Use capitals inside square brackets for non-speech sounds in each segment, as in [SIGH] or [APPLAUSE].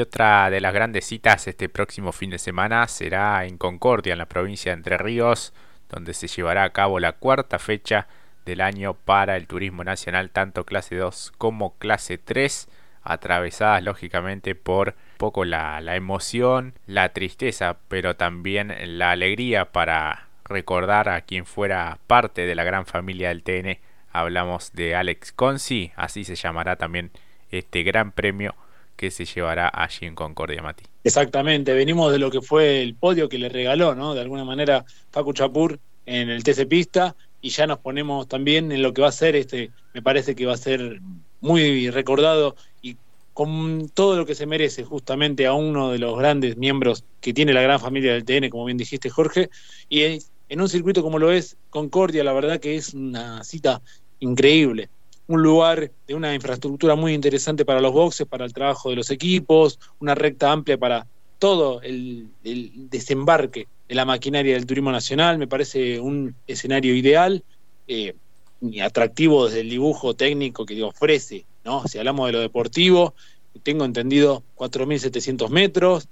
Y otra de las grandes citas este próximo fin de semana será en Concordia, en la provincia de Entre Ríos, donde se llevará a cabo la cuarta fecha del año para el turismo nacional, tanto clase 2 como clase 3, atravesadas lógicamente por poco la, la emoción, la tristeza, pero también la alegría para recordar a quien fuera parte de la gran familia del TN. Hablamos de Alex Consi, así se llamará también este gran premio que se llevará allí en Concordia, Mati. Exactamente, venimos de lo que fue el podio que le regaló, ¿no? De alguna manera Facu Chapur en el TC Pista y ya nos ponemos también en lo que va a ser este, me parece que va a ser muy recordado y con todo lo que se merece justamente a uno de los grandes miembros que tiene la gran familia del TN, como bien dijiste Jorge, y en un circuito como lo es Concordia, la verdad que es una cita increíble un lugar de una infraestructura muy interesante para los boxes, para el trabajo de los equipos, una recta amplia para todo el, desembarque de la maquinaria del turismo nacional, me parece un escenario ideal eh, y atractivo desde el dibujo técnico que ofrece, ¿no? Si hablamos de lo deportivo, tengo entendido 4.700 metros,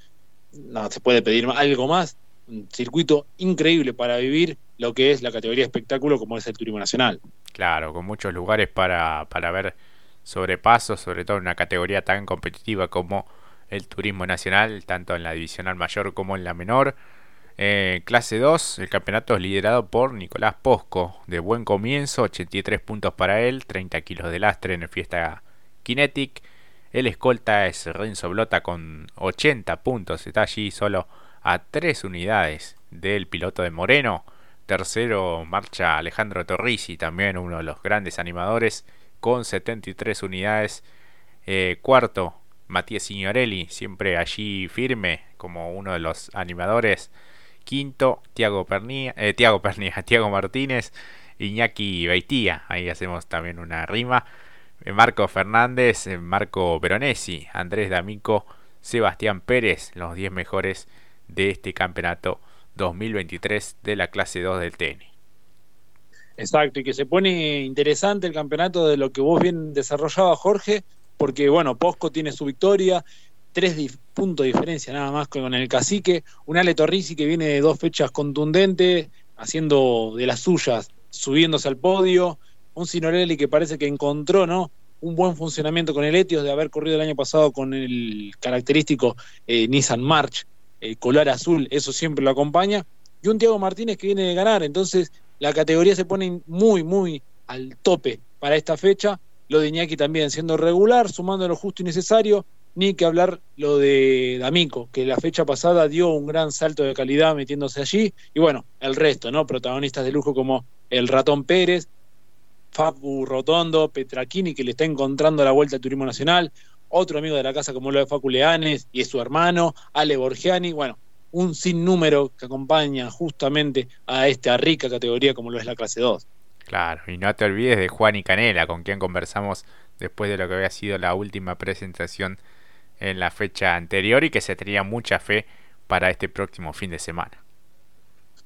no se puede pedir algo más, un circuito increíble para vivir lo que es la categoría espectáculo como es el turismo nacional. Claro, con muchos lugares para, para ver sobrepasos, sobre todo en una categoría tan competitiva como el turismo nacional, tanto en la divisional mayor como en la menor. Eh, clase 2, el campeonato es liderado por Nicolás Posco, de buen comienzo, 83 puntos para él, 30 kilos de lastre en el Fiesta Kinetic. El escolta es Renzo Blota con 80 puntos, está allí solo a 3 unidades del piloto de Moreno. Tercero marcha Alejandro Torrisi, también uno de los grandes animadores, con 73 unidades. Eh, cuarto, Matías Signorelli, siempre allí firme como uno de los animadores. Quinto, Tiago eh, Tiago [LAUGHS] Tiago Martínez, Iñaki Beitía, ahí hacemos también una rima. Eh, Marco Fernández, Marco Veronesi, Andrés D'Amico, Sebastián Pérez, los 10 mejores de este campeonato 2023 de la clase 2 del TN. Exacto, y que se pone interesante el campeonato de lo que vos bien desarrollabas, Jorge, porque bueno, Posco tiene su victoria, tres puntos de diferencia nada más con el cacique, un Ale Torrisi que viene de dos fechas contundentes, haciendo de las suyas, subiéndose al podio, un Sinorelli que parece que encontró, ¿no? un buen funcionamiento con el Etios de haber corrido el año pasado con el característico eh, Nissan March, el color azul, eso siempre lo acompaña, y un Tiago Martínez que viene de ganar, entonces la categoría se pone muy, muy al tope para esta fecha, lo de Iñaki también siendo regular, sumando lo justo y necesario, ni que hablar lo de D'Amico, que la fecha pasada dio un gran salto de calidad metiéndose allí, y bueno, el resto, ¿no? Protagonistas de lujo como el Ratón Pérez, Fabu Rotondo, Petraquini, que le está encontrando la vuelta al turismo nacional, otro amigo de la casa como lo de Facu Leanes y es su hermano, Ale Borgiani, bueno, un sinnúmero que acompaña justamente a esta rica categoría como lo es la clase 2. Claro, y no te olvides de Juan y Canela, con quien conversamos después de lo que había sido la última presentación en la fecha anterior y que se tenía mucha fe para este próximo fin de semana.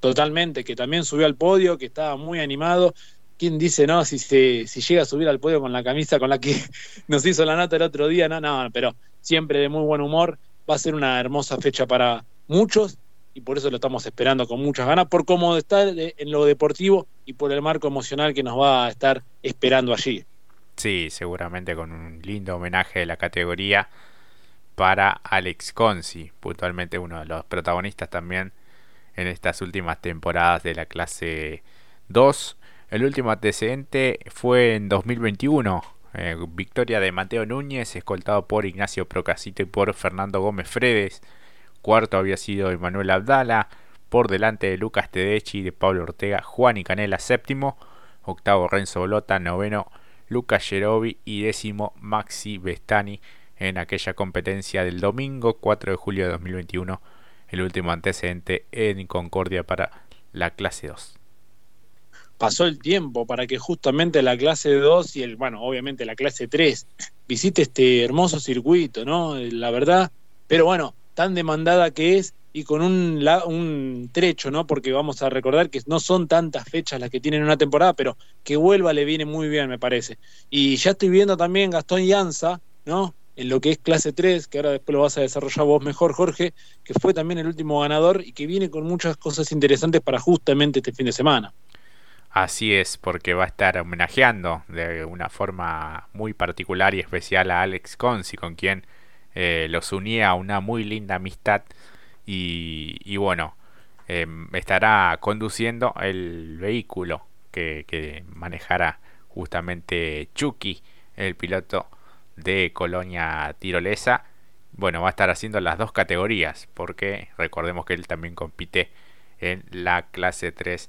Totalmente, que también subió al podio, que estaba muy animado, ¿Quién dice no? Si, se, si llega a subir al podio con la camisa con la que [LAUGHS] nos hizo la nota el otro día, no, no, pero siempre de muy buen humor. Va a ser una hermosa fecha para muchos y por eso lo estamos esperando con muchas ganas, por cómo está en lo deportivo y por el marco emocional que nos va a estar esperando allí. Sí, seguramente con un lindo homenaje de la categoría para Alex Consi, puntualmente uno de los protagonistas también en estas últimas temporadas de la clase 2 el último antecedente fue en 2021. Eh, victoria de Mateo Núñez, escoltado por Ignacio Procasito y por Fernando Gómez Fredes. Cuarto había sido Emanuel Abdala, por delante de Lucas Tedeschi, de Pablo Ortega, Juan y Canela séptimo. Octavo Renzo Bolota, noveno Lucas Gerovi y décimo Maxi Bestani en aquella competencia del domingo 4 de julio de 2021. El último antecedente en Concordia para la clase 2 pasó el tiempo para que justamente la clase 2 y el, bueno, obviamente la clase 3 visite este hermoso circuito, ¿no? La verdad, pero bueno, tan demandada que es y con un, un trecho, ¿no? Porque vamos a recordar que no son tantas fechas las que tienen una temporada, pero que vuelva le viene muy bien, me parece. Y ya estoy viendo también Gastón Llanza, ¿no? en lo que es clase 3, que ahora después lo vas a desarrollar vos mejor, Jorge, que fue también el último ganador y que viene con muchas cosas interesantes para justamente este fin de semana. Así es, porque va a estar homenajeando de una forma muy particular y especial a Alex Consi, con quien eh, los unía una muy linda amistad y, bueno, em, estará conduciendo el vehículo que, que manejará justamente Chucky, el piloto de Colonia Tirolesa. Bueno, va a estar haciendo las dos categorías, porque recordemos que él también compite en la clase 3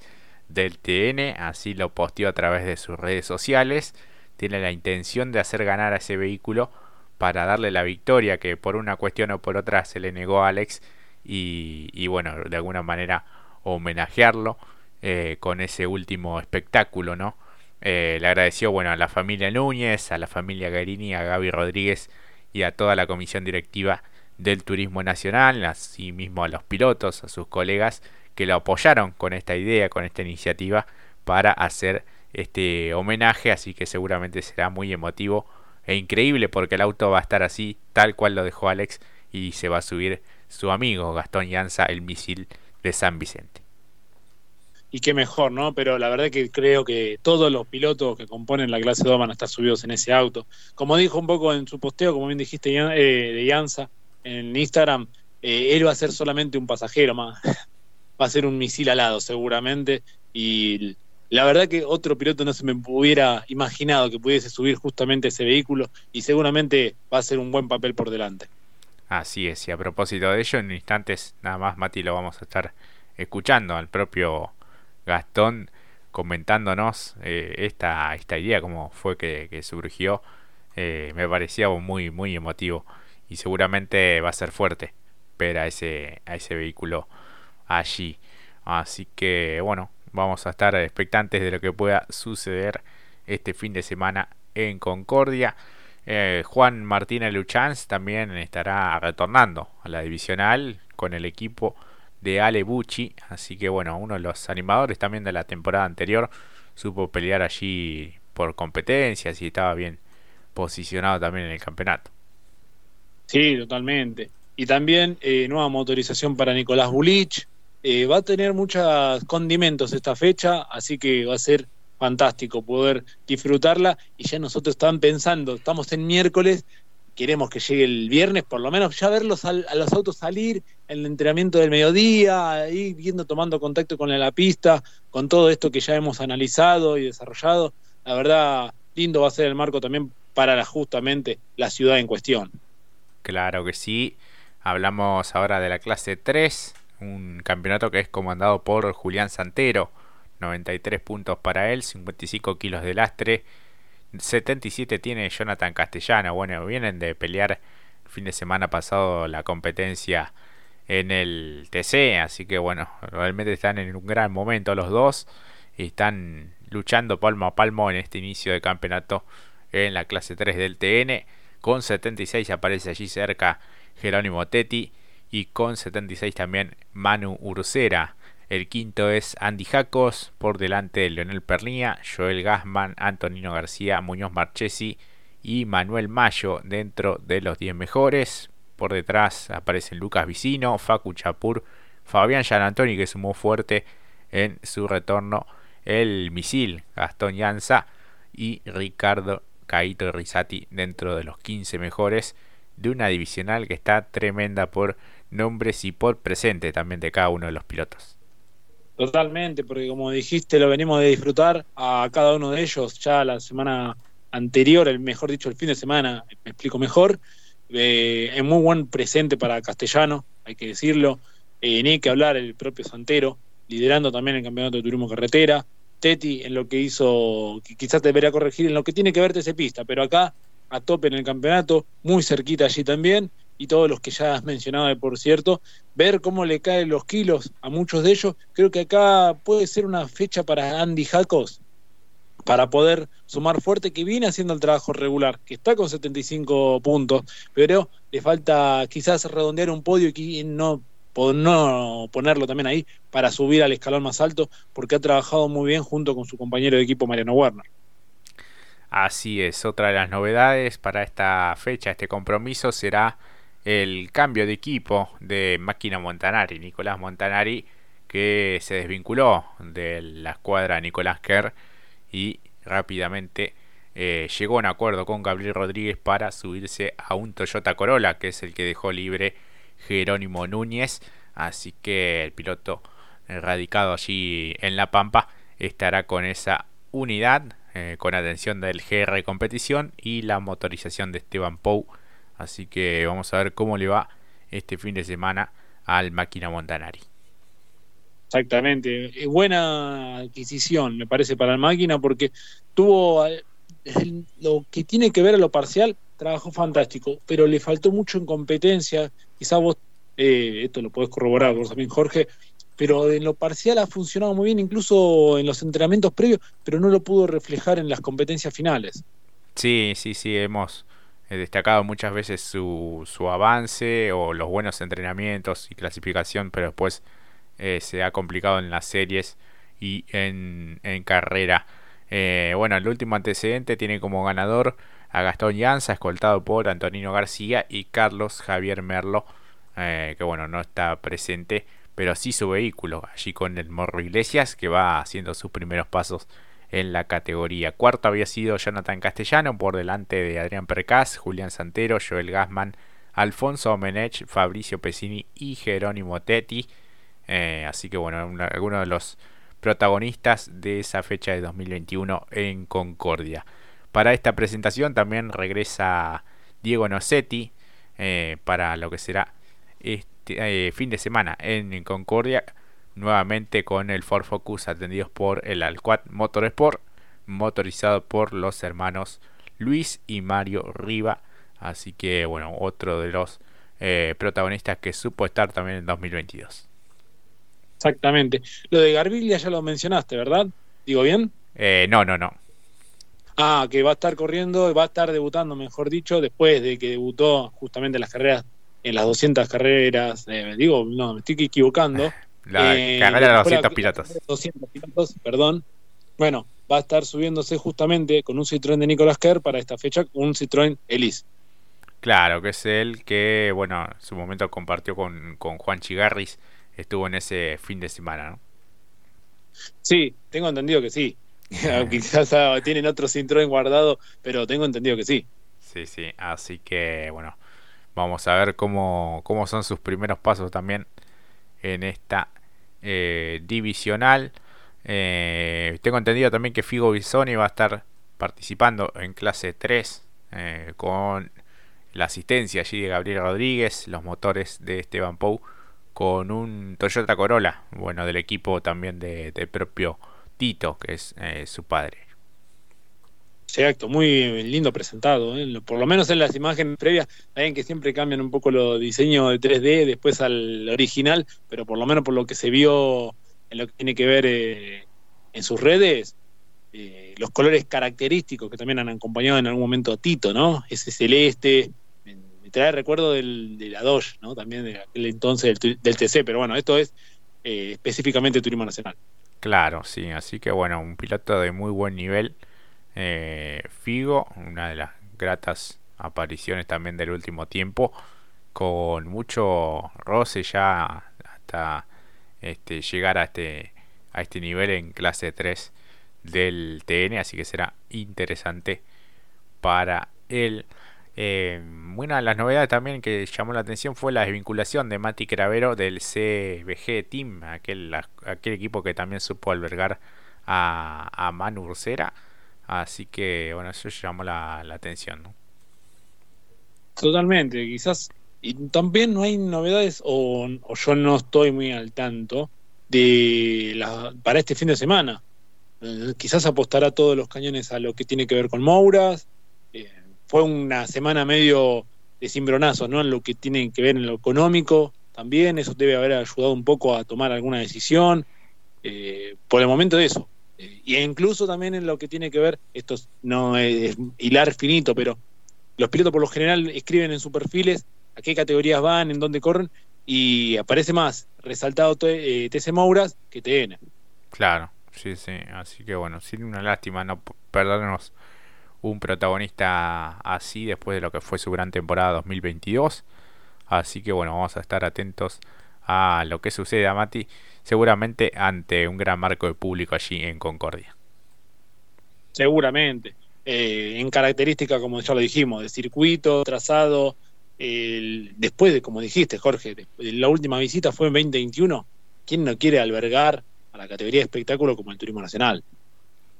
del TN, así lo posteó a través de sus redes sociales. Tiene la intención de hacer ganar a ese vehículo para darle la victoria que por una cuestión o por otra se le negó a Alex y, bueno, de alguna manera homenajearlo eh, con ese último espectáculo, ¿no? Eh, le agradeció bueno, a la familia Núñez, a la familia Garini, a Gaby Rodríguez y a toda la comisión directiva del Turismo Nacional, así mismo a los pilotos, a sus colegas que lo apoyaron con esta idea, con esta iniciativa para hacer este homenaje, así que seguramente será muy emotivo e increíble porque el auto va a estar así, tal cual lo dejó Alex y se va a subir su amigo Gastón Llanza, el misil de San Vicente. Y qué mejor, ¿no? Pero la verdad que creo que todos los pilotos que componen la clase 2 van a estar subidos en ese auto. Como dijo un poco en su posteo, como bien dijiste eh, de Llanza en Instagram, eh, él va a ser solamente un pasajero más. Va a ser un misil alado seguramente. Y la verdad que otro piloto no se me hubiera imaginado que pudiese subir justamente ese vehículo y seguramente va a ser un buen papel por delante. Así es, y a propósito de ello, en instantes nada más Mati lo vamos a estar escuchando al propio Gastón comentándonos eh, esta, esta idea, cómo fue que, surgió, eh, me parecía muy, muy emotivo y seguramente va a ser fuerte ver ese, a ese vehículo allí. Así que bueno, vamos a estar expectantes de lo que pueda suceder este fin de semana en Concordia. Eh, Juan Martínez Luchanz también estará retornando a la divisional con el equipo de Ale Bucci. Así que bueno, uno de los animadores también de la temporada anterior supo pelear allí por competencias y estaba bien posicionado también en el campeonato. Sí, totalmente. Y también eh, nueva motorización para Nicolás Bulich, eh, va a tener muchos condimentos esta fecha, así que va a ser fantástico poder disfrutarla. Y ya nosotros están pensando, estamos en miércoles, queremos que llegue el viernes, por lo menos ya verlos a los autos salir el entrenamiento del mediodía, ahí viendo, tomando contacto con la pista, con todo esto que ya hemos analizado y desarrollado. La verdad, lindo va a ser el marco también para justamente la ciudad en cuestión. Claro que sí. Hablamos ahora de la clase 3, un campeonato que es comandado por Julián Santero, 93 puntos para él, 55 kilos de lastre, 77 tiene Jonathan Castellano, bueno, vienen de pelear el fin de semana pasado la competencia en el TC, así que bueno, realmente están en un gran momento los dos y están luchando palmo a palmo en este inicio de campeonato en la clase 3 del TN. Con 76 aparece allí cerca Jerónimo Tetti y con 76 también Manu Ursera. El quinto es Andy Jacos, por delante de Leonel Pernia, Joel Gassman, Antonino García, Muñoz Marchesi y Manuel Mayo dentro de los 10 mejores. Por detrás aparecen Lucas Vicino, Facu Chapur, Fabián Gianantoni que sumó fuerte en su retorno, el misil Gastón Llanza y Ricardo Caito Risati dentro de los 15 mejores de una divisional que está tremenda por nombres y por presente también de cada uno de los pilotos. Totalmente, porque como dijiste, lo venimos de disfrutar a cada uno de ellos ya la semana anterior, el mejor dicho, el fin de semana, me explico mejor. Eh, es muy buen presente para Castellano, hay que decirlo. Eh, ni que hablar el propio Santero, liderando también el campeonato de turismo carretera. Teti en lo que hizo, quizás debería corregir en lo que tiene que ver ese pista, pero acá a tope en el campeonato, muy cerquita allí también y todos los que ya has mencionado, por cierto, ver cómo le caen los kilos a muchos de ellos. Creo que acá puede ser una fecha para Andy Jacos para poder sumar fuerte, que viene haciendo el trabajo regular, que está con 75 puntos, pero le falta quizás redondear un podio y no, no ponerlo también ahí para subir al escalón más alto, porque ha trabajado muy bien junto con su compañero de equipo Mariano Werner. Así es, otra de las novedades para esta fecha, este compromiso, será el cambio de equipo de Máquina Montanari. Nicolás Montanari que se desvinculó de la escuadra Nicolás Kerr y rápidamente eh, llegó a un acuerdo con Gabriel Rodríguez para subirse a un Toyota Corolla, que es el que dejó libre Jerónimo Núñez. Así que el piloto radicado allí en La Pampa estará con esa unidad, eh, con atención del GR Competición y la motorización de Esteban Pou. Así que vamos a ver cómo le va este fin de semana al Máquina Montanari. Exactamente, buena adquisición me parece para la máquina porque tuvo lo que tiene que ver a lo parcial, trabajó fantástico, pero le faltó mucho en competencia, quizá vos, eh, esto lo podés corroborar vos también Jorge, pero en lo parcial ha funcionado muy bien, incluso en los entrenamientos previos, pero no lo pudo reflejar en las competencias finales. Sí, sí, sí, hemos eh, destacado muchas veces su, su avance o los buenos entrenamientos y clasificación, pero después eh, se ha complicado en las series y en, en carrera. Eh, bueno, el último antecedente tiene como ganador a Gastón Llanza, escoltado por Antonino García y Carlos Javier Merlo, que bueno, no está presente pero sí su vehículo, allí con el Morro Iglesias, que va haciendo sus primeros pasos en la categoría. Cuarto había sido Jonathan Castellano, por delante de Adrián Percaz, Julián Santero, Joel Gassman, Alfonso Menech, Fabricio Pesini y Jerónimo Tetti. Eh, así que bueno, algunos de los protagonistas de esa fecha de 2021 en Concordia. Para esta presentación también regresa Diego Nocetti eh, para lo que será este eh, fin de semana en, Concordia, nuevamente con el Ford Focus atendidos por el Alquad Motorsport, motorizado por los hermanos Luis y Mario Riva. Así que, bueno, otro de los eh, protagonistas que supo estar también en 2022. Exactamente. Lo de Garbilia ya lo mencionaste, ¿verdad? ¿Digo bien? Eh, no, no, no. Ah, que va a estar corriendo, va a estar debutando, mejor dicho, después de que debutó justamente en las carreras en las 200 carreras, eh, digo, no, me estoy equivocando. [LAUGHS] La eh, carrera de 200 pilotos. 200 pilotos, perdón. Bueno, va a estar subiéndose justamente con un Citroën de Nicolas Kerr para esta fecha, un Citroën Elise. Claro, que es él que, bueno, en su momento compartió con, con Juan Chigarris, estuvo en ese fin de semana, ¿no? Sí, tengo entendido que sí. [LAUGHS] Quizás tienen otro Citroën guardado, pero tengo entendido que sí. Sí, sí, así que, bueno, Vamos a ver cómo, cómo son sus primeros pasos también en esta eh, divisional. Eh, tengo entendido también que Figo Bisoni va a estar participando en clase 3 eh, con la asistencia allí de Gabriel Rodríguez, los motores de Esteban Pou con un Toyota Corolla, bueno, del equipo también de, propio Tito, que es su padre. Exacto, muy lindo presentado. ¿eh? Por lo menos en las imágenes previas, saben que siempre cambian un poco los diseños de 3D después al original, pero por lo menos por lo que se vio en lo que tiene que ver eh, en sus redes, eh, los colores característicos que también han acompañado en algún momento a Tito, ¿no? Ese celeste, me, trae recuerdo del, de la Dodge, ¿no? También de aquel entonces del, del TC, pero bueno, esto es específicamente Turismo Nacional. Claro, sí, así que bueno, un piloto de muy buen nivel eh, Figo, una de las gratas apariciones también del último tiempo, con mucho roce ya hasta este, llegar a este, a este nivel en clase 3 del TN, así que será interesante para él. Eh, una de las novedades también que llamó la atención fue la desvinculación de Mati Cravero del CBG Team, aquel, equipo que también supo albergar a, a Manu Ursera Así que, bueno, eso llamó la, atención, ¿no? Totalmente, quizás. Y también no hay novedades, o, yo no estoy muy al tanto, de la, para este fin de semana. Eh, quizás apostará todos los cañones a lo que tiene que ver con Mouras. Eh, fue una semana medio de cimbronazos, ¿no? En lo que tiene que ver en lo económico también. Eso debe haber ayudado un poco a tomar alguna decisión. Eh, por el momento de eso. Y incluso también en lo que tiene que ver, esto no es, hilar finito, pero los pilotos por lo general escriben en sus perfiles a qué categorías van, en dónde corren, y aparece más resaltado TC eh, Mouras que TN. Claro, sí, sí, así que bueno, sin una lástima no perdernos un protagonista así después de lo que fue su gran temporada 2022. Así que bueno, vamos a estar atentos a lo que sucede a Mati, seguramente ante un gran marco de público allí en Concordia. Seguramente. Eh, en característica, como ya lo dijimos, de circuito, trazado, después de, como dijiste, Jorge, la última visita fue en 2021. ¿Quién no quiere albergar a la categoría de espectáculo como el turismo nacional?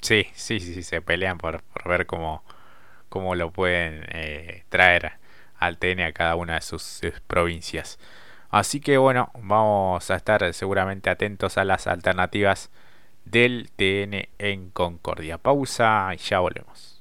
Sí, sí, sí, se pelean por, ver cómo, cómo lo pueden eh, traer al TN a cada una de sus, provincias. Así que bueno, vamos a estar seguramente atentos a las alternativas del TN en Concordia. Pausa y ya volvemos.